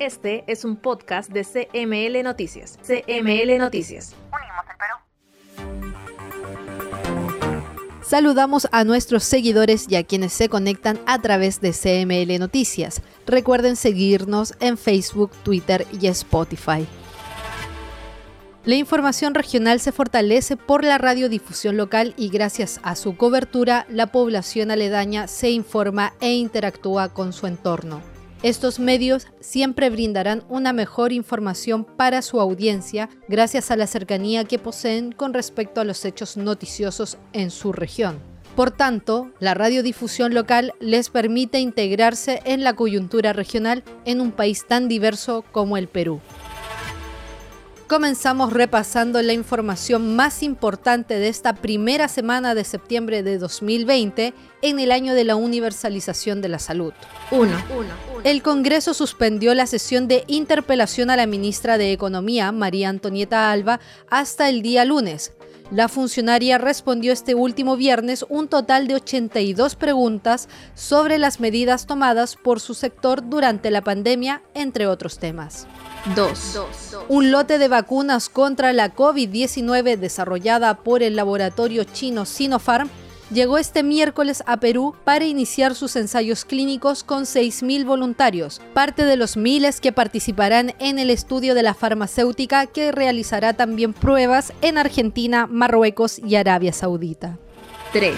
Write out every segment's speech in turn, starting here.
Este es un podcast de CML Noticias. CML Noticias. Unimos el Perú. Saludamos a nuestros seguidores y a quienes se conectan a través de CML Noticias. Recuerden seguirnos en Facebook, Twitter y Spotify. La información regional se fortalece por la radiodifusión local y gracias a su cobertura la población aledaña se informa e interactúa con su entorno. Estos medios siempre brindarán una mejor información para su audiencia gracias a la cercanía que poseen con respecto a los hechos noticiosos en su región. Por tanto, la radiodifusión local les permite integrarse en la coyuntura regional en un país tan diverso como el Perú. Comenzamos repasando la información más importante de esta primera semana de septiembre de 2020 en el año de la universalización de la salud. 1. El Congreso suspendió la sesión de interpelación a la ministra de Economía, María Antonieta Alba, hasta el día lunes. La funcionaria respondió este último viernes un total de 82 preguntas sobre las medidas tomadas por su sector durante la pandemia, entre otros temas. 2. Un lote de vacunas contra la COVID-19 desarrollada por el laboratorio chino Sinopharm llegó este miércoles a Perú para iniciar sus ensayos clínicos con 6.000 voluntarios, parte de los miles que participarán en el estudio de la farmacéutica que realizará también pruebas en Argentina, Marruecos y Arabia Saudita. 3.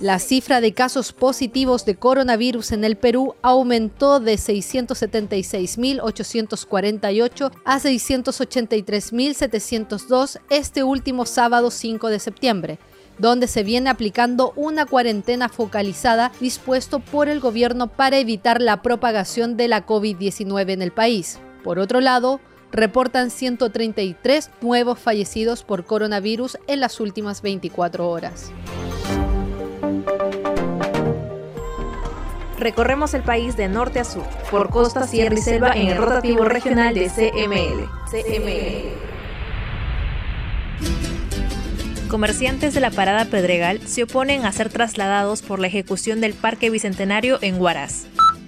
La cifra de casos positivos de coronavirus en el Perú aumentó de 676.848 a 683.702 este último sábado 5 de septiembre donde se viene aplicando una cuarentena focalizada dispuesto por el gobierno para evitar la propagación de la COVID-19 en el país. Por otro lado, reportan 133 nuevos fallecidos por coronavirus en las últimas 24 horas. Recorremos el país de norte a sur, por costa, sierra y selva en el rotativo regional de CML. CML. Comerciantes de la Parada Pedregal se oponen a ser trasladados por la ejecución del Parque Bicentenario en Huaraz.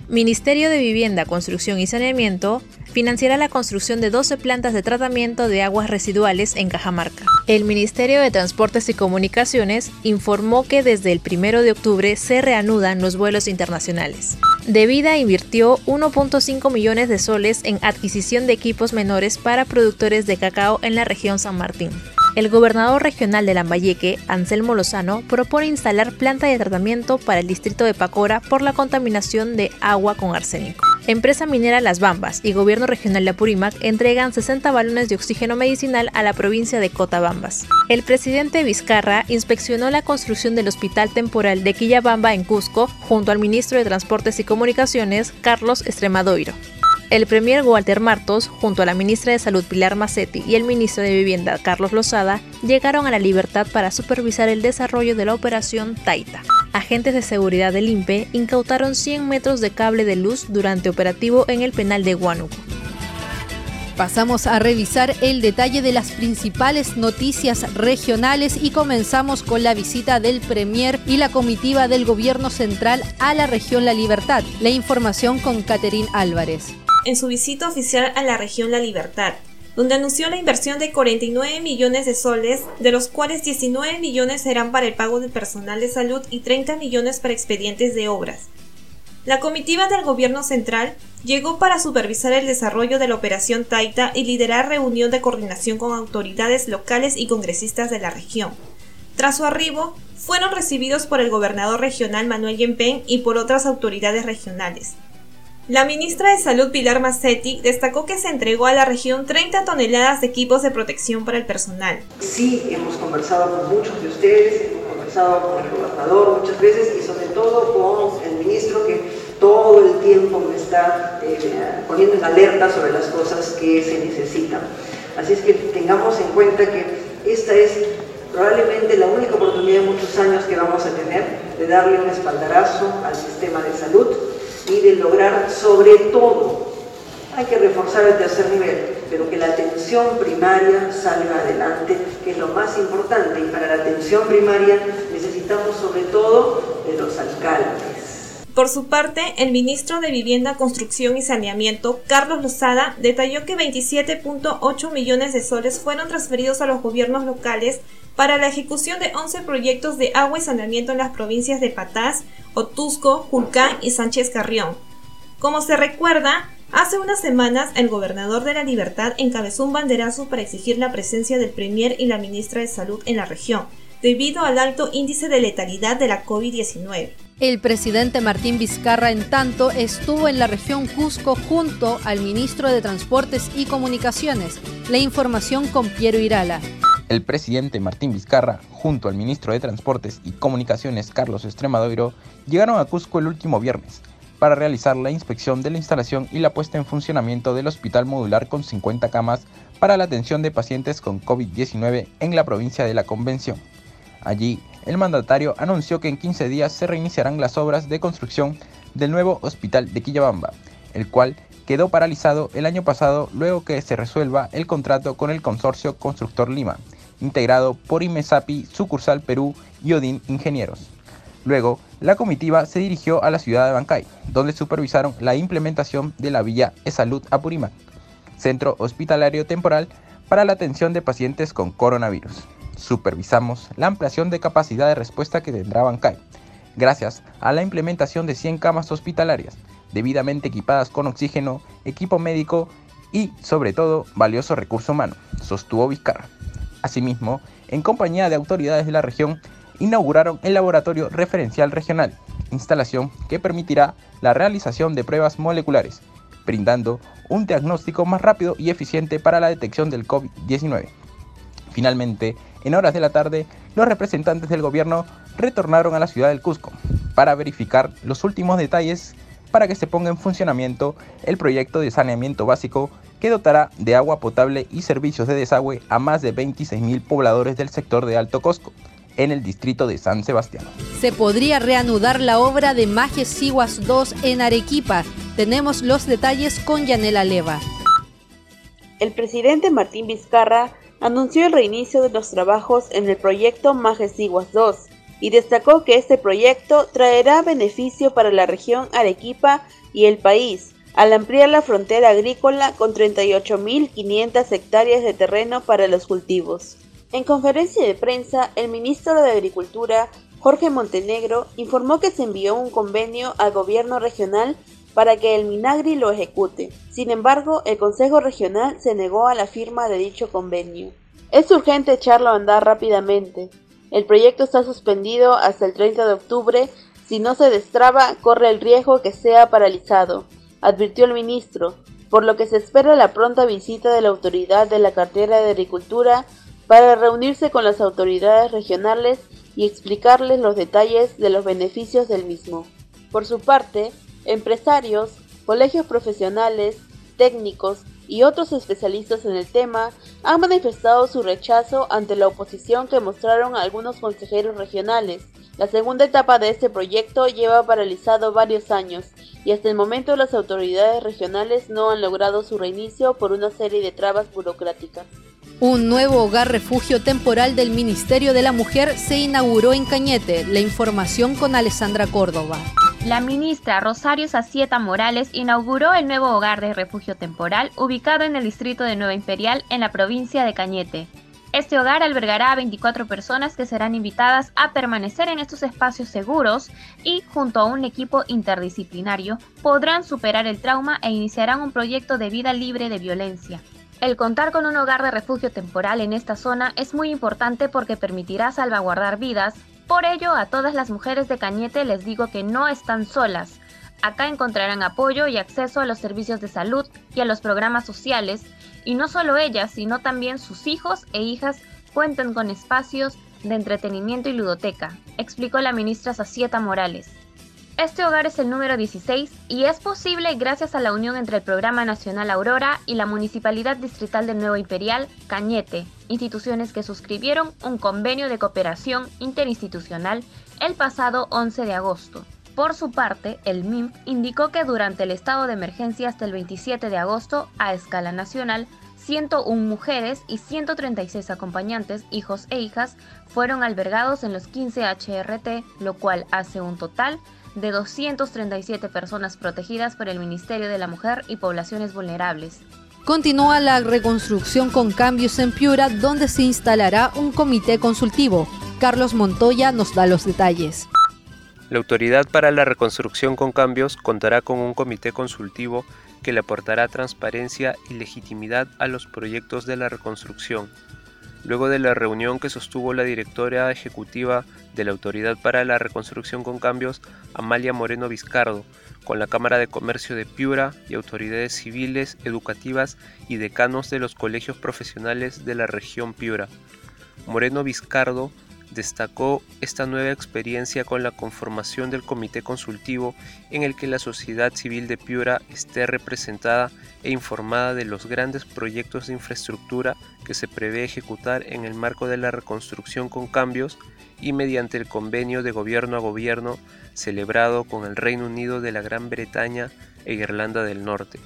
Ministerio de Vivienda, Construcción y Saneamiento financiará la construcción de 12 plantas de tratamiento de aguas residuales en Cajamarca. El Ministerio de Transportes y Comunicaciones informó que desde el 1 de octubre se reanudan los vuelos internacionales. Devida invirtió 1.5 millones de soles en adquisición de equipos menores para productores de cacao en la región San Martín. El gobernador regional de Lambayeque, Anselmo Lozano, propone instalar planta de tratamiento para el distrito de Pacora por la contaminación de agua con arsénico. Empresa minera Las Bambas y Gobierno Regional de Apurímac entregan 60 balones de oxígeno medicinal a la provincia de Cotabambas. El presidente Vizcarra inspeccionó la construcción del hospital temporal de Quillabamba en Cusco junto al ministro de Transportes y Comunicaciones, Carlos Estremadoiro. El premier Walter Martos, junto a la ministra de Salud Pilar Macetti y el ministro de Vivienda Carlos Lozada, llegaron a la libertad para supervisar el desarrollo de la operación Taita. Agentes de seguridad del INPE incautaron 100 metros de cable de luz durante operativo en el penal de Huánuco. Pasamos a revisar el detalle de las principales noticias regionales y comenzamos con la visita del Premier y la comitiva del Gobierno Central a la región La Libertad. La información con Caterín Álvarez en su visita oficial a la región La Libertad, donde anunció la inversión de 49 millones de soles, de los cuales 19 millones serán para el pago del personal de salud y 30 millones para expedientes de obras. La comitiva del gobierno central llegó para supervisar el desarrollo de la operación Taita y liderar reunión de coordinación con autoridades locales y congresistas de la región. Tras su arribo, fueron recibidos por el gobernador regional Manuel Yempen y por otras autoridades regionales. La ministra de Salud Pilar Macetti destacó que se entregó a la región 30 toneladas de equipos de protección para el personal. Sí, hemos conversado con muchos de ustedes, hemos conversado con el gobernador muchas veces y sobre todo con el ministro que todo el tiempo me está eh, poniendo en alerta sobre las cosas que se necesitan. Así es que tengamos en cuenta que esta es probablemente la única oportunidad en muchos años que vamos a tener de darle un espaldarazo al sistema de salud y de lograr sobre todo, hay que reforzar el tercer nivel, pero que la atención primaria salga adelante, que es lo más importante, y para la atención primaria necesitamos sobre todo de los alcaldes. Por su parte, el ministro de Vivienda, Construcción y Saneamiento, Carlos Lozada, detalló que 27.8 millones de soles fueron transferidos a los gobiernos locales para la ejecución de 11 proyectos de agua y saneamiento en las provincias de Patás, Otusco, Julcán y Sánchez Carrión. Como se recuerda, hace unas semanas el gobernador de la Libertad encabezó un banderazo para exigir la presencia del Premier y la ministra de Salud en la región, debido al alto índice de letalidad de la COVID-19. El presidente Martín Vizcarra, en tanto, estuvo en la región Cusco junto al ministro de Transportes y Comunicaciones. La información con Piero Irala. El presidente Martín Vizcarra, junto al ministro de Transportes y Comunicaciones Carlos Extremadoiro, llegaron a Cusco el último viernes para realizar la inspección de la instalación y la puesta en funcionamiento del hospital modular con 50 camas para la atención de pacientes con COVID-19 en la provincia de la Convención. Allí, el mandatario anunció que en 15 días se reiniciarán las obras de construcción del nuevo hospital de Quillabamba, el cual quedó paralizado el año pasado luego que se resuelva el contrato con el consorcio Constructor Lima, integrado por Imesapi, Sucursal Perú y Odin Ingenieros. Luego, la comitiva se dirigió a la ciudad de Bancay, donde supervisaron la implementación de la Villa e Salud Apurímac, centro hospitalario temporal para la atención de pacientes con coronavirus. Supervisamos la ampliación de capacidad de respuesta que tendrá Bancay, gracias a la implementación de 100 camas hospitalarias, debidamente equipadas con oxígeno, equipo médico y, sobre todo, valioso recurso humano, sostuvo Vizcarra. Asimismo, en compañía de autoridades de la región, inauguraron el Laboratorio Referencial Regional, instalación que permitirá la realización de pruebas moleculares, brindando un diagnóstico más rápido y eficiente para la detección del COVID-19. Finalmente, en horas de la tarde, los representantes del gobierno retornaron a la ciudad del Cusco para verificar los últimos detalles para que se ponga en funcionamiento el proyecto de saneamiento básico que dotará de agua potable y servicios de desagüe a más de 26.000 pobladores del sector de Alto Cosco, en el distrito de San Sebastián. Se podría reanudar la obra de Majes Siguas 2 en Arequipa. Tenemos los detalles con Yanela Leva. El presidente Martín Vizcarra anunció el reinicio de los trabajos en el proyecto Majes Siguas 2 y destacó que este proyecto traerá beneficio para la región Arequipa y el país, al ampliar la frontera agrícola con 38.500 hectáreas de terreno para los cultivos. En conferencia de prensa, el ministro de Agricultura, Jorge Montenegro, informó que se envió un convenio al gobierno regional para que el Minagri lo ejecute. Sin embargo, el Consejo Regional se negó a la firma de dicho convenio. Es urgente echarlo a andar rápidamente. El proyecto está suspendido hasta el 30 de octubre. Si no se destraba, corre el riesgo que sea paralizado, advirtió el ministro, por lo que se espera la pronta visita de la autoridad de la cartera de Agricultura para reunirse con las autoridades regionales y explicarles los detalles de los beneficios del mismo. Por su parte, empresarios, colegios profesionales, técnicos y otros especialistas en el tema han manifestado su rechazo ante la oposición que mostraron algunos consejeros regionales. La segunda etapa de este proyecto lleva paralizado varios años y hasta el momento las autoridades regionales no han logrado su reinicio por una serie de trabas burocráticas. Un nuevo hogar refugio temporal del Ministerio de la Mujer se inauguró en Cañete. La información con Alessandra Córdoba. La ministra Rosario Sacieta Morales inauguró el nuevo hogar de refugio temporal ubicado en el distrito de Nueva Imperial en la provincia de Cañete. Este hogar albergará a 24 personas que serán invitadas a permanecer en estos espacios seguros y, junto a un equipo interdisciplinario, podrán superar el trauma e iniciarán un proyecto de vida libre de violencia. El contar con un hogar de refugio temporal en esta zona es muy importante porque permitirá salvaguardar vidas. Por ello, a todas las mujeres de Cañete les digo que no están solas. Acá encontrarán apoyo y acceso a los servicios de salud y a los programas sociales, y no solo ellas, sino también sus hijos e hijas cuentan con espacios de entretenimiento y ludoteca, explicó la ministra Sacieta Morales. Este hogar es el número 16 y es posible gracias a la unión entre el Programa Nacional Aurora y la Municipalidad Distrital de Nuevo Imperial, Cañete, instituciones que suscribieron un convenio de cooperación interinstitucional el pasado 11 de agosto. Por su parte, el MIMP indicó que durante el estado de emergencia hasta el 27 de agosto, a escala nacional, 101 mujeres y 136 acompañantes, hijos e hijas, fueron albergados en los 15 HRT, lo cual hace un total de 237 personas protegidas por el Ministerio de la Mujer y Poblaciones Vulnerables. Continúa la reconstrucción con cambios en Piura, donde se instalará un comité consultivo. Carlos Montoya nos da los detalles. La Autoridad para la Reconstrucción con Cambios contará con un comité consultivo que le aportará transparencia y legitimidad a los proyectos de la reconstrucción. Luego de la reunión que sostuvo la directora ejecutiva de la Autoridad para la Reconstrucción con Cambios, Amalia Moreno Vizcardo, con la Cámara de Comercio de Piura y autoridades civiles, educativas y decanos de los colegios profesionales de la región Piura. Moreno Vizcardo destacó esta nueva experiencia con la conformación del comité consultivo en el que la sociedad civil de Piura esté representada e informada de los grandes proyectos de infraestructura que se prevé ejecutar en el marco de la reconstrucción con cambios y mediante el convenio de gobierno a gobierno celebrado con el Reino Unido de la Gran Bretaña e Irlanda del Norte.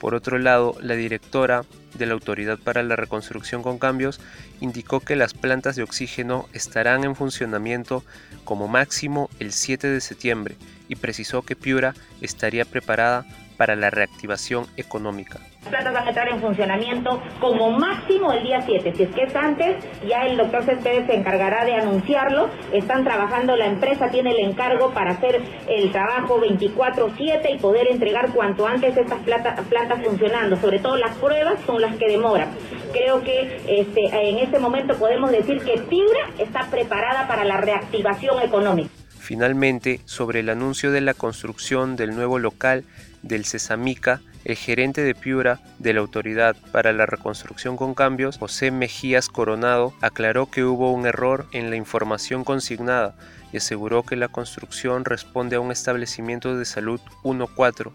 Por otro lado, la directora de la Autoridad para la Reconstrucción con Cambios indicó que las plantas de oxígeno estarán en funcionamiento como máximo el 7 de septiembre y precisó que Piura estaría preparada para la reactivación económica. Las plantas van a entrar en funcionamiento como máximo el día 7. Si es que es antes, ya el doctor Céspedes se encargará de anunciarlo. Están trabajando, la empresa tiene el encargo para hacer el trabajo 24-7 y poder entregar cuanto antes estas plantas funcionando. Sobre todo las pruebas son las que demoran. Creo que este, en este momento podemos decir que Piura está preparada para la reactivación económica. Finalmente, sobre el anuncio de la construcción del nuevo local del Cesamica, el gerente de Piura de la Autoridad para la Reconstrucción con Cambios, José Mejías Coronado, aclaró que hubo un error en la información consignada y aseguró que la construcción responde a un establecimiento de salud 1.4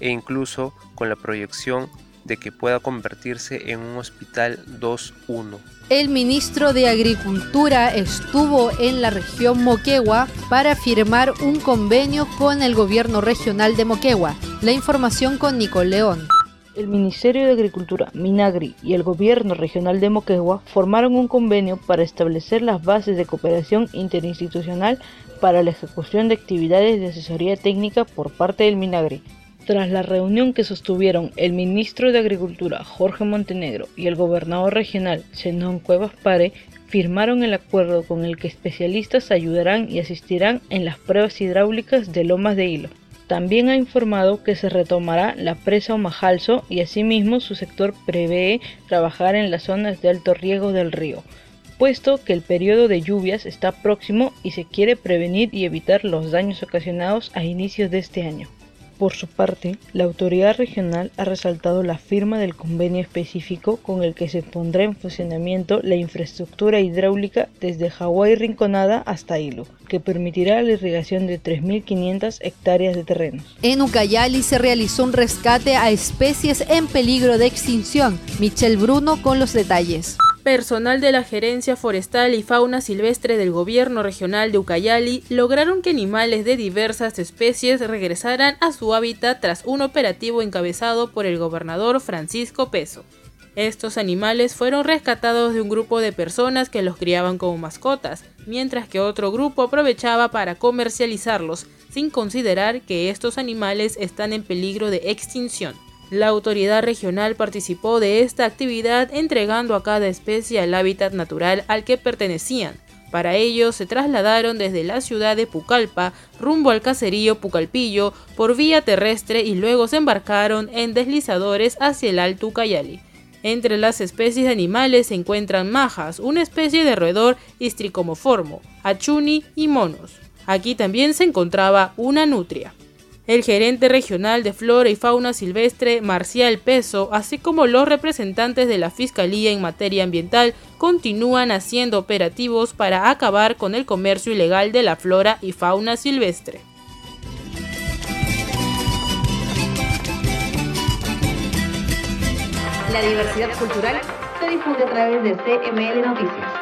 e incluso con la proyección de que pueda convertirse en un hospital 2.1. El ministro de Agricultura estuvo en la región Moquegua para firmar un convenio con el gobierno regional de Moquegua. La información con Nicole León. El Ministerio de Agricultura, Minagri y el Gobierno Regional de Moquegua formaron un convenio para establecer las bases de cooperación interinstitucional para la ejecución de actividades de asesoría técnica por parte del Minagri, tras la reunión que sostuvieron el ministro de Agricultura Jorge Montenegro y el gobernador regional Zenón Cuevas Pare, firmaron el acuerdo con el que especialistas ayudarán y asistirán en las pruebas hidráulicas de Lomas de Hilo. También ha informado que se retomará la presa Omajalso y asimismo su sector prevé trabajar en las zonas de alto riesgo del río, puesto que el periodo de lluvias está próximo y se quiere prevenir y evitar los daños ocasionados a inicios de este año. Por su parte, la autoridad regional ha resaltado la firma del convenio específico con el que se pondrá en funcionamiento la infraestructura hidráulica desde Hawái Rinconada hasta Hilo, que permitirá la irrigación de 3.500 hectáreas de terrenos. En Ucayali se realizó un rescate a especies en peligro de extinción. Michelle Bruno con los detalles personal de la Gerencia Forestal y Fauna Silvestre del Gobierno Regional de Ucayali lograron que animales de diversas especies regresaran a su hábitat tras un operativo encabezado por el gobernador Francisco Peso. Estos animales fueron rescatados de un grupo de personas que los criaban como mascotas, mientras que otro grupo aprovechaba para comercializarlos, sin considerar que estos animales están en peligro de extinción. La autoridad regional participó de esta actividad entregando a cada especie el hábitat natural al que pertenecían. Para ello se trasladaron desde la ciudad de Pucallpa rumbo al caserío Pucalpillo por vía terrestre y luego se embarcaron en deslizadores hacia el Alto Ucayali. Entre las especies de animales se encuentran majas, una especie de roedor histricomoformo, achuni y monos. Aquí también se encontraba una nutria. El gerente regional de Flora y Fauna Silvestre, Marcial Peso, así como los representantes de la Fiscalía en materia ambiental, continúan haciendo operativos para acabar con el comercio ilegal de la flora y fauna silvestre. La diversidad cultural se difunde a través de CML Noticias.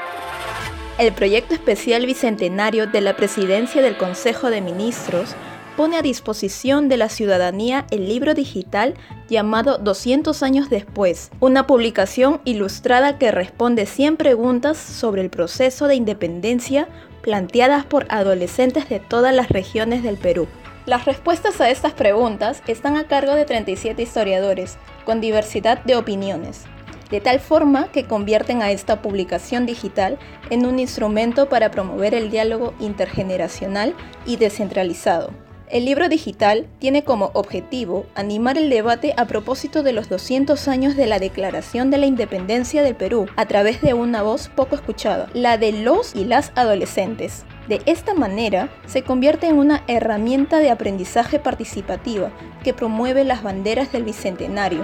El proyecto especial bicentenario de la Presidencia del Consejo de Ministros pone a disposición de la ciudadanía el libro digital llamado 200 años después, una publicación ilustrada que responde 100 preguntas sobre el proceso de independencia planteadas por adolescentes de todas las regiones del Perú. Las respuestas a estas preguntas están a cargo de 37 historiadores, con diversidad de opiniones, de tal forma que convierten a esta publicación digital en un instrumento para promover el diálogo intergeneracional y descentralizado. El libro digital tiene como objetivo animar el debate a propósito de los 200 años de la Declaración de la Independencia del Perú a través de una voz poco escuchada, la de los y las adolescentes. De esta manera, se convierte en una herramienta de aprendizaje participativa que promueve las banderas del Bicentenario.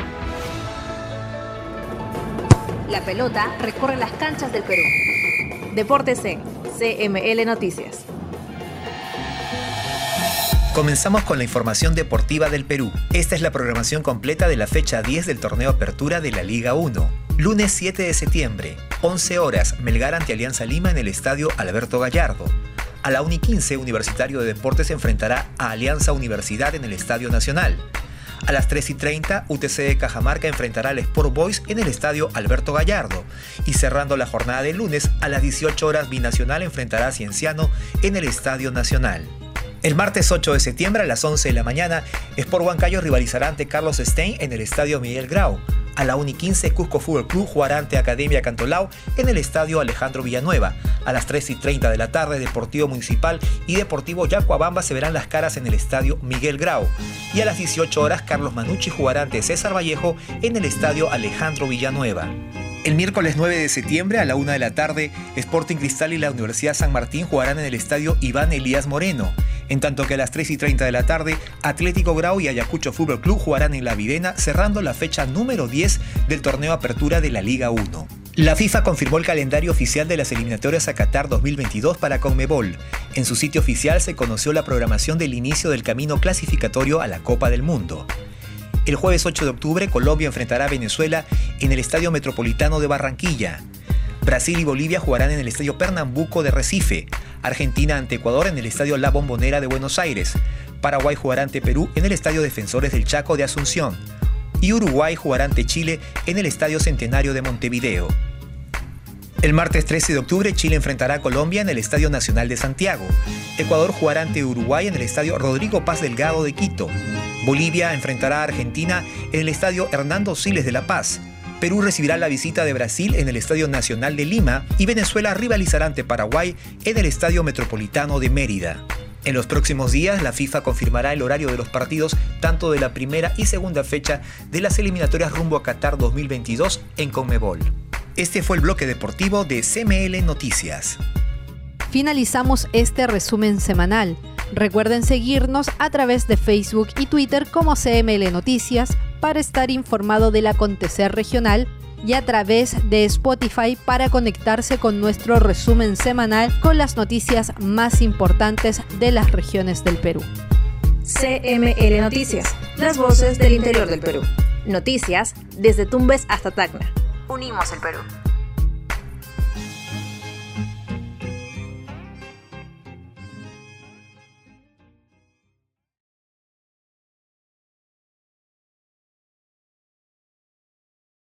La pelota recorre las canchas del Perú. Deportes en CML Noticias. Comenzamos con la información deportiva del Perú. Esta es la programación completa de la fecha 10 del torneo Apertura de la Liga 1. Lunes 7 de septiembre, 11 horas, Melgar ante Alianza Lima en el estadio Alberto Gallardo. A la 1 y 15, Universitario de Deportes enfrentará a Alianza Universidad en el Estadio Nacional. A las 3 y 30, UTC de Cajamarca enfrentará al Sport Boys en el Estadio Alberto Gallardo. Y cerrando la jornada de lunes, a las 18 horas, Binacional enfrentará a Cienciano en el Estadio Nacional. El martes 8 de septiembre a las 11 de la mañana, Sport Huancayo rivalizará ante Carlos Stein en el Estadio Miguel Grau. A la 1 y 15, Cusco Fútbol Club jugará ante Academia Cantolao en el Estadio Alejandro Villanueva. A las 3 y 30 de la tarde, Deportivo Municipal y Deportivo Yacuabamba se verán las caras en el Estadio Miguel Grau. Y a las 18 horas, Carlos Manucci jugará ante César Vallejo en el Estadio Alejandro Villanueva. El miércoles 9 de septiembre a la 1 de la tarde, Sporting Cristal y la Universidad San Martín jugarán en el estadio Iván Elías Moreno. En tanto que a las 3 y 30 de la tarde, Atlético Grau y Ayacucho Fútbol Club jugarán en la Videna, cerrando la fecha número 10 del torneo Apertura de la Liga 1. La FIFA confirmó el calendario oficial de las eliminatorias a Qatar 2022 para Conmebol. En su sitio oficial se conoció la programación del inicio del camino clasificatorio a la Copa del Mundo. El jueves 8 de octubre, Colombia enfrentará a Venezuela en el Estadio Metropolitano de Barranquilla. Brasil y Bolivia jugarán en el Estadio Pernambuco de Recife. Argentina ante Ecuador en el Estadio La Bombonera de Buenos Aires. Paraguay jugará ante Perú en el Estadio Defensores del Chaco de Asunción. Y Uruguay jugará ante Chile en el Estadio Centenario de Montevideo. El martes 13 de octubre Chile enfrentará a Colombia en el Estadio Nacional de Santiago. Ecuador jugará ante Uruguay en el Estadio Rodrigo Paz Delgado de Quito. Bolivia enfrentará a Argentina en el Estadio Hernando Siles de La Paz. Perú recibirá la visita de Brasil en el Estadio Nacional de Lima y Venezuela rivalizará ante Paraguay en el Estadio Metropolitano de Mérida. En los próximos días, la FIFA confirmará el horario de los partidos tanto de la primera y segunda fecha de las eliminatorias rumbo a Qatar 2022 en Conmebol. Este fue el bloque deportivo de CML Noticias. Finalizamos este resumen semanal. Recuerden seguirnos a través de Facebook y Twitter como CML Noticias para estar informado del acontecer regional y a través de Spotify para conectarse con nuestro resumen semanal con las noticias más importantes de las regiones del Perú. CML Noticias, las voces del interior del Perú. Noticias desde Tumbes hasta Tacna. Unimos el Perú.